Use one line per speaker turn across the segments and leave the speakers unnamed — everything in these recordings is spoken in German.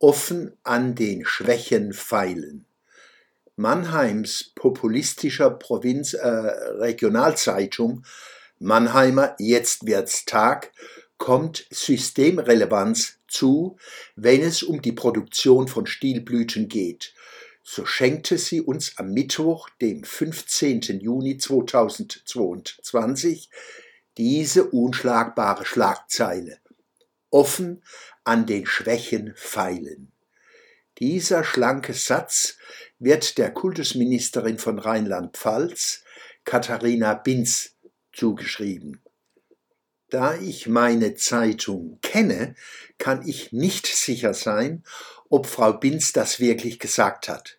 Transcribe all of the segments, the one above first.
offen an den Schwächen feilen. Mannheims populistischer Provinz äh, Regionalzeitung Mannheimer Jetzt wird's Tag kommt Systemrelevanz zu, wenn es um die Produktion von Stilblüten geht. So schenkte sie uns am Mittwoch, dem 15. Juni 2022, diese unschlagbare Schlagzeile. Offen an den Schwächen feilen. Dieser schlanke Satz wird der Kultusministerin von Rheinland-Pfalz, Katharina Binz, zugeschrieben. Da ich meine Zeitung kenne, kann ich nicht sicher sein, ob Frau Binz das wirklich gesagt hat.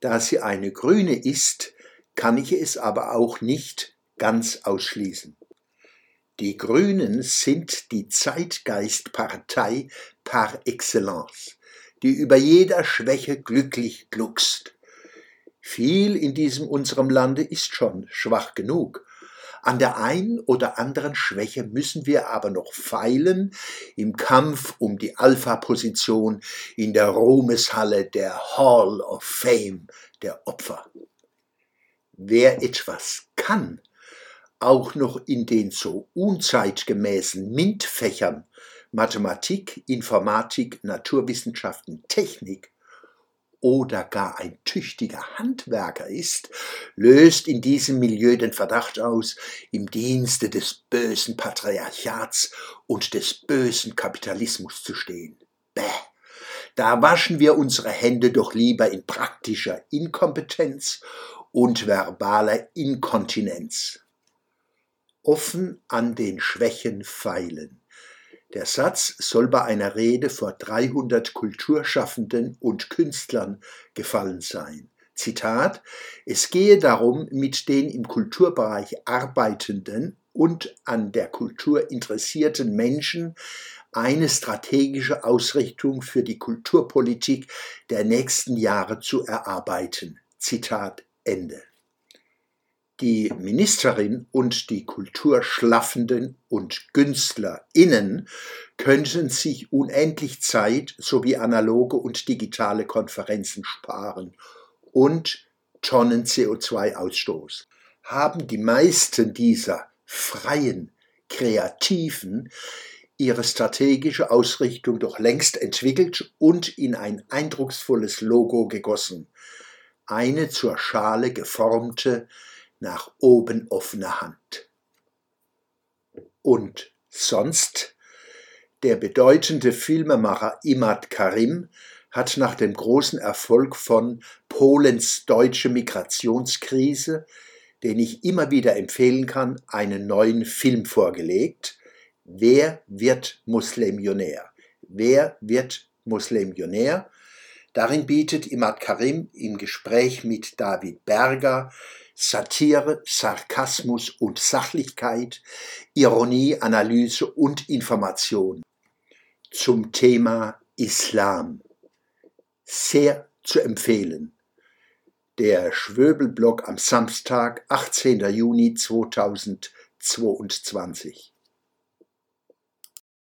Da sie eine Grüne ist, kann ich es aber auch nicht ganz ausschließen. Die Grünen sind die Zeitgeistpartei par excellence, die über jeder Schwäche glücklich gluckst. Viel in diesem unserem Lande ist schon schwach genug. An der einen oder anderen Schwäche müssen wir aber noch feilen im Kampf um die Alpha-Position in der Ruhmeshalle der Hall of Fame der Opfer. Wer etwas kann, auch noch in den so unzeitgemäßen MINT-Fächern Mathematik, Informatik, Naturwissenschaften, Technik oder gar ein tüchtiger Handwerker ist, löst in diesem Milieu den Verdacht aus, im Dienste des bösen Patriarchats und des bösen Kapitalismus zu stehen. Bäh! Da waschen wir unsere Hände doch lieber in praktischer Inkompetenz und verbaler Inkontinenz offen an den Schwächen feilen. Der Satz soll bei einer Rede vor 300 Kulturschaffenden und Künstlern gefallen sein. Zitat, es gehe darum, mit den im Kulturbereich arbeitenden und an der Kultur interessierten Menschen eine strategische Ausrichtung für die Kulturpolitik der nächsten Jahre zu erarbeiten. Zitat Ende. Die Ministerin und die Kulturschlaffenden und GünstlerInnen könnten sich unendlich Zeit sowie analoge und digitale Konferenzen sparen und Tonnen CO2-Ausstoß. Haben die meisten dieser freien, kreativen ihre strategische Ausrichtung doch längst entwickelt und in ein eindrucksvolles Logo gegossen. Eine zur Schale geformte, nach oben offene Hand. Und sonst? Der bedeutende Filmemacher Imad Karim hat nach dem großen Erfolg von Polens deutsche Migrationskrise, den ich immer wieder empfehlen kann, einen neuen Film vorgelegt. Wer wird Muslimionär? Wer wird Muslimionär? Darin bietet Imad Karim im Gespräch mit David Berger Satire, Sarkasmus und Sachlichkeit, Ironie, Analyse und Information zum Thema Islam. Sehr zu empfehlen. Der Schwöbelblog am Samstag, 18. Juni 2022.